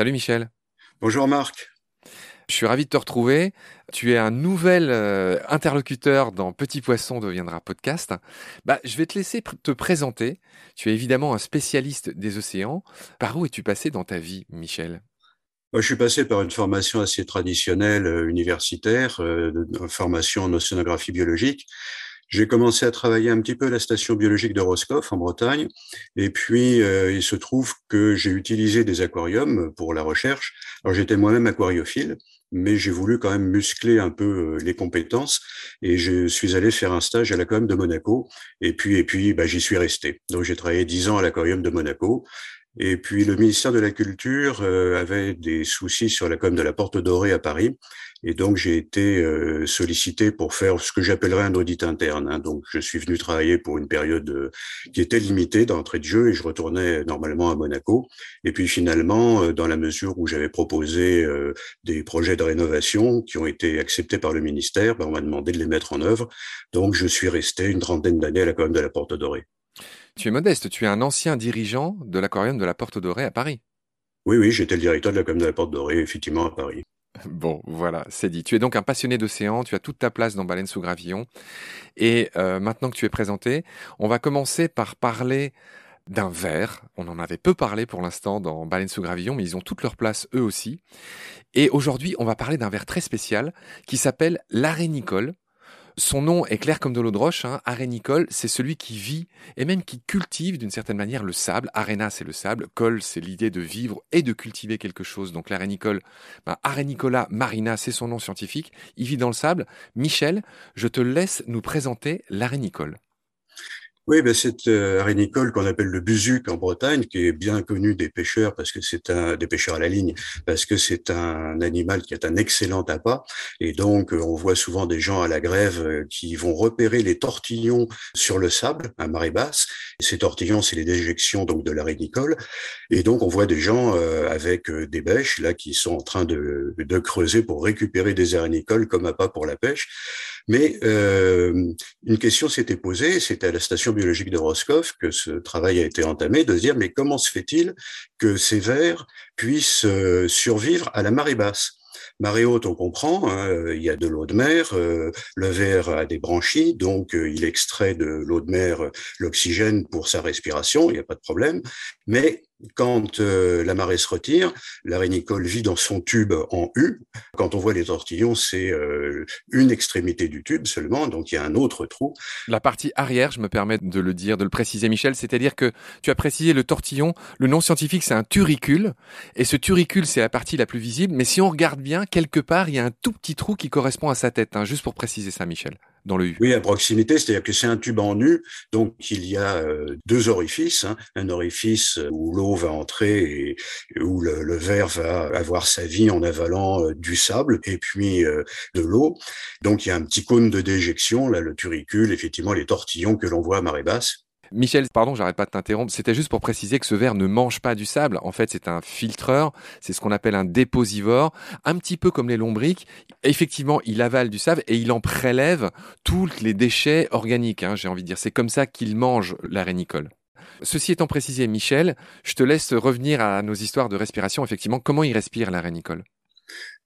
Salut Michel. Bonjour Marc. Je suis ravi de te retrouver. Tu es un nouvel euh, interlocuteur dans Petit Poisson deviendra podcast. Bah, je vais te laisser te présenter. Tu es évidemment un spécialiste des océans. Par où es-tu passé dans ta vie, Michel? Je suis passé par une formation assez traditionnelle euh, universitaire, euh, formation en océanographie biologique. J'ai commencé à travailler un petit peu à la station biologique de Roscoff en Bretagne. Et puis, il se trouve que j'ai utilisé des aquariums pour la recherche. Alors, j'étais moi-même aquariophile mais j'ai voulu quand même muscler un peu euh, les compétences et je suis allé faire un stage à l'aquarium de Monaco et puis et puis bah, j'y suis resté. Donc j'ai travaillé dix ans à l'aquarium de Monaco et puis le ministère de la Culture euh, avait des soucis sur la com de la Porte Dorée à Paris. Et donc j'ai été euh, sollicité pour faire ce que j'appellerais un audit interne. Hein. Donc je suis venu travailler pour une période euh, qui était limitée d'entrée de jeu et je retournais normalement à Monaco. Et puis finalement, dans la mesure où j'avais proposé des projets de rénovation qui ont été acceptés par le ministère, ben, on m'a demandé de les mettre en œuvre. Donc je suis resté une trentaine d'années à la com de la Porte Dorée. Tu es modeste, tu es un ancien dirigeant de l'aquarium de la Porte Dorée à Paris. Oui, oui, j'étais le directeur de l'aquarium de la Porte Dorée, effectivement, à Paris. Bon, voilà, c'est dit. Tu es donc un passionné d'océan, tu as toute ta place dans Baleine sous Gravillon. Et euh, maintenant que tu es présenté, on va commencer par parler d'un verre. On en avait peu parlé pour l'instant dans Baleine sous Gravillon, mais ils ont toute leur place eux aussi. Et aujourd'hui, on va parler d'un verre très spécial qui s'appelle l'arénicole. Son nom est clair comme de l'eau de roche. Hein. Arénicole, c'est celui qui vit et même qui cultive d'une certaine manière le sable. Aréna, c'est le sable. Col, c'est l'idée de vivre et de cultiver quelque chose. Donc l'arénicole, ben, Arénicola marina, c'est son nom scientifique. Il vit dans le sable. Michel, je te laisse nous présenter l'arénicole. Oui, ben c'est euh, arénicole qu'on appelle le buzuc en Bretagne, qui est bien connu des pêcheurs parce que c'est un des pêcheurs à la ligne, parce que c'est un animal qui est un excellent appât. Et donc, euh, on voit souvent des gens à la grève euh, qui vont repérer les tortillons sur le sable à marée basse. Et ces tortillons, c'est les déjections donc de l'arénicole. Et donc, on voit des gens avec des bêches là qui sont en train de, de creuser pour récupérer des arénicoles comme appât pour la pêche. Mais euh, une question s'était posée, c'était à la station biologique de Roscoff que ce travail a été entamé, de se dire mais comment se fait-il que ces vers puissent euh, survivre à la marée basse? Marée haute, on comprend, hein, il y a de l'eau de mer, euh, le ver a des branchies, donc euh, il extrait de l'eau de mer l'oxygène pour sa respiration, il n'y a pas de problème. Mais quand la marée se retire, l'arénicole vit dans son tube en U. Quand on voit les tortillons, c'est une extrémité du tube seulement, donc il y a un autre trou. La partie arrière, je me permets de le dire, de le préciser, Michel, c'est-à-dire que tu as précisé le tortillon, le nom scientifique c'est un turicule, et ce turicule c'est la partie la plus visible, mais si on regarde bien, quelque part, il y a un tout petit trou qui correspond à sa tête, hein, juste pour préciser ça, Michel, le. Oui, à proximité, c'est-à-dire que c'est un tube en U, donc il y a euh, deux orifices, hein. un orifice où l'eau va entrer et où le, verre va avoir sa vie en avalant euh, du sable et puis euh, de l'eau. Donc il y a un petit cône de déjection, là, le turicule, effectivement, les tortillons que l'on voit à marée basse. Michel, pardon, j'arrête pas de t'interrompre. C'était juste pour préciser que ce verre ne mange pas du sable. En fait, c'est un filtreur. C'est ce qu'on appelle un déposivore. Un petit peu comme les lombriques. Effectivement, il avale du sable et il en prélève tous les déchets organiques, hein, j'ai envie de dire. C'est comme ça qu'il mange l'arénicole. Ceci étant précisé, Michel, je te laisse revenir à nos histoires de respiration. Effectivement, comment il respire l'arénicole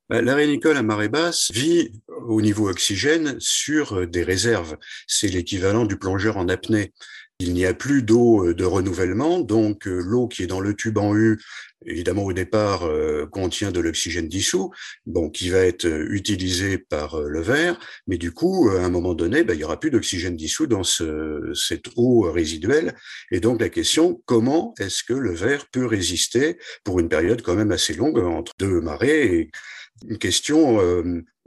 bah, L'arénicole à marée basse vit au niveau oxygène sur des réserves. C'est l'équivalent du plongeur en apnée. Il n'y a plus d'eau euh, de renouvellement, donc euh, l'eau qui est dans le tube en U, évidemment au départ, euh, contient de l'oxygène dissous, bon, qui va être utilisé par le verre, mais du coup, à un moment donné, ben, il n'y aura plus d'oxygène dissous dans ce, cette eau résiduelle. Et donc la question, comment est-ce que le verre peut résister pour une période quand même assez longue entre deux marées une question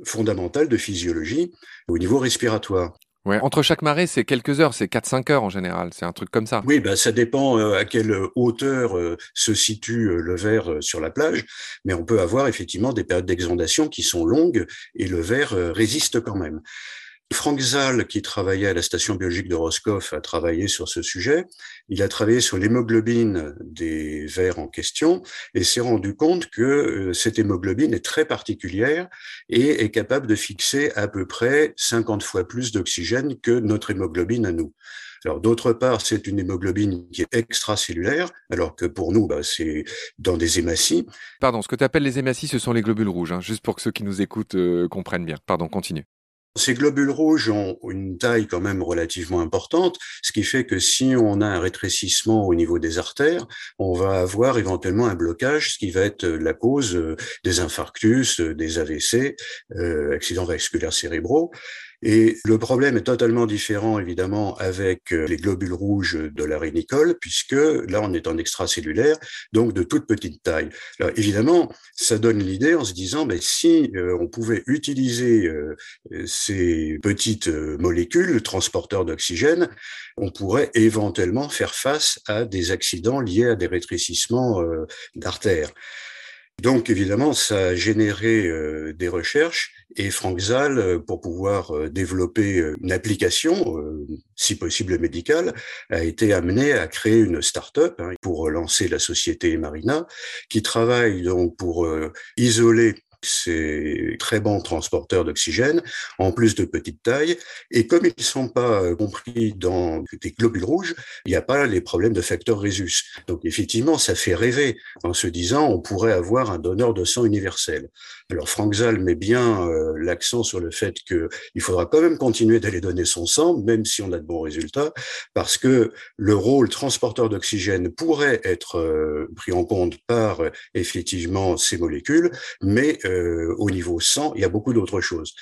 fondamentale de physiologie au niveau respiratoire? Ouais, entre chaque marée, c'est quelques heures, c'est 4-5 heures en général, c'est un truc comme ça. Oui, bah, ça dépend euh, à quelle hauteur euh, se situe euh, le verre sur la plage, mais on peut avoir effectivement des périodes d'exondation qui sont longues et le verre résiste quand même. Frank Zal, qui travaillait à la station biologique de Roscoff, a travaillé sur ce sujet. Il a travaillé sur l'hémoglobine des vers en question et s'est rendu compte que euh, cette hémoglobine est très particulière et est capable de fixer à peu près 50 fois plus d'oxygène que notre hémoglobine à nous. Alors d'autre part, c'est une hémoglobine qui est extracellulaire, alors que pour nous, bah, c'est dans des hématies. Pardon, ce que tu appelles les hématies, ce sont les globules rouges, hein, juste pour que ceux qui nous écoutent euh, comprennent bien. Pardon, continue. Ces globules rouges ont une taille quand même relativement importante, ce qui fait que si on a un rétrécissement au niveau des artères, on va avoir éventuellement un blocage, ce qui va être la cause euh, des infarctus, euh, des AVC, euh, accidents vasculaires cérébraux. Et le problème est totalement différent, évidemment, avec euh, les globules rouges de la rénicole, puisque là, on est en extracellulaire, donc de toute petite taille. Alors, évidemment, ça donne l'idée en se disant, mais si euh, on pouvait utiliser euh, ces petites molécules, transporteurs d'oxygène, on pourrait éventuellement faire face à des accidents liés à des rétrécissements d'artères. Donc évidemment, ça a généré euh, des recherches et Frank Zal, euh, pour pouvoir euh, développer une application, si possible médicale, a été amené à créer une start-up hein, pour lancer la société Marina, qui travaille donc pour isoler ces très bons transporteurs d'oxygène, en plus de petite taille. Et comme ils ne sont pas euh, compris dans des globules rouges, il n'y a pas les problèmes de facteur Rhésus. Donc effectivement, ça fait rêver en se disant on pourrait avoir un donneur de sang universel. Alors Frank Zal met bien euh, l'accent sur le fait qu'il faudra quand même continuer d'aller donner son sang, même si on a de bons résultats, parce que le rôle transporteur d'oxygène pourrait être euh, pris en compte par effectivement ces molécules, mais euh, au niveau sang, il y a beaucoup d'autres choses.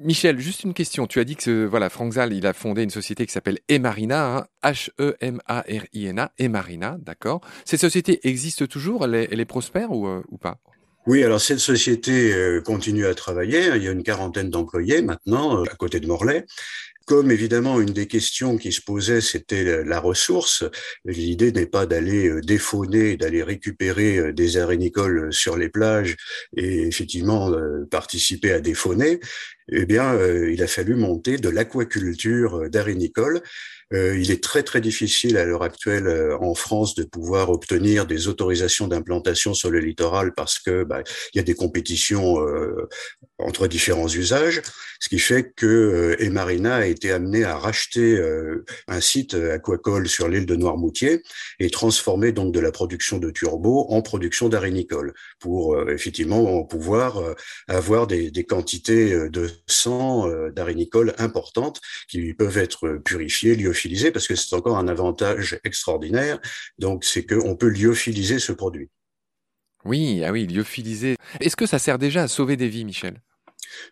Michel, juste une question. Tu as dit que voilà, Frank Zal, il a fondé une société qui s'appelle Emarina, H-E-M-A-R-I-N-A, hein, Emarina, d'accord. Cette société existe toujours Elle est, prospère euh, ou pas? Oui, alors cette société euh, continue à travailler. Il y a une quarantaine d'employés maintenant à côté de Morlaix. Comme évidemment une des questions qui se posait, c'était la ressource, l'idée n'est pas d'aller euh, défauner, d'aller récupérer euh, des arénicoles sur les plages et effectivement euh, participer à défauner. Eh bien, il a fallu monter de l'aquaculture d'arénicoles euh, il est très très difficile à l'heure actuelle euh, en France de pouvoir obtenir des autorisations d'implantation sur le littoral parce que bah, il y a des compétitions euh, entre différents usages, ce qui fait que Emarina a été amené à racheter un site aquacole sur l'île de Noirmoutier et transformer donc de la production de turbo en production d'arénicole pour effectivement pouvoir avoir des, des, quantités de sang d'arénicole importantes qui peuvent être purifiées, lyophilisées, parce que c'est encore un avantage extraordinaire. Donc, c'est qu'on peut lyophiliser ce produit. Oui, ah oui, lyophiliser. Est-ce que ça sert déjà à sauver des vies, Michel?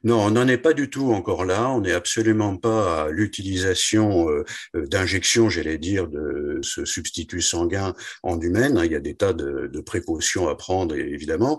Non, on n'en est pas du tout encore là. On n'est absolument pas à l'utilisation euh, euh, d'injections, j'allais dire, de ce substitut sanguin en humaine. Il y a des tas de, de précautions à prendre, évidemment.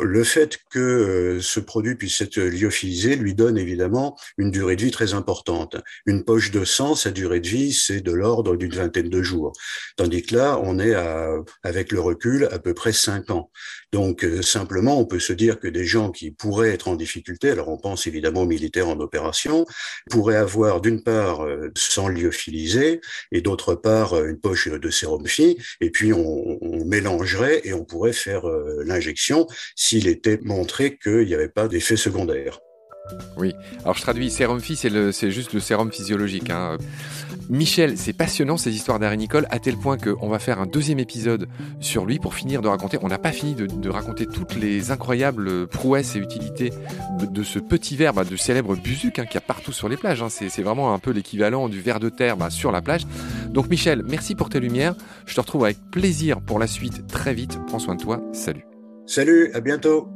Le fait que euh, ce produit puisse être lyophilisé lui donne évidemment une durée de vie très importante. Une poche de sang, sa durée de vie, c'est de l'ordre d'une vingtaine de jours. Tandis que là, on est à, avec le recul à peu près cinq ans. Donc simplement, on peut se dire que des gens qui pourraient être en difficulté, alors on pense évidemment aux militaires en opération, pourraient avoir d'une part euh, sang lyophilisé et d'autre part une poche de sérum et puis on, on mélangerait et on pourrait faire l'injection s'il était montré qu'il n'y avait pas d'effet secondaire. Oui, alors je traduis, sérum phi, c'est juste le sérum physiologique. Hein. Michel, c'est passionnant ces histoires d'arénicole, à tel point qu'on va faire un deuxième épisode sur lui pour finir de raconter. On n'a pas fini de, raconter toutes les incroyables prouesses et utilités de, ce petit verre, bah, de célèbre buzuc hein, qu'il y a partout sur les plages. Hein. C'est vraiment un peu l'équivalent du verre de terre bah, sur la plage. Donc Michel, merci pour tes lumières. Je te retrouve avec plaisir pour la suite très vite. Prends soin de toi. Salut. Salut, à bientôt.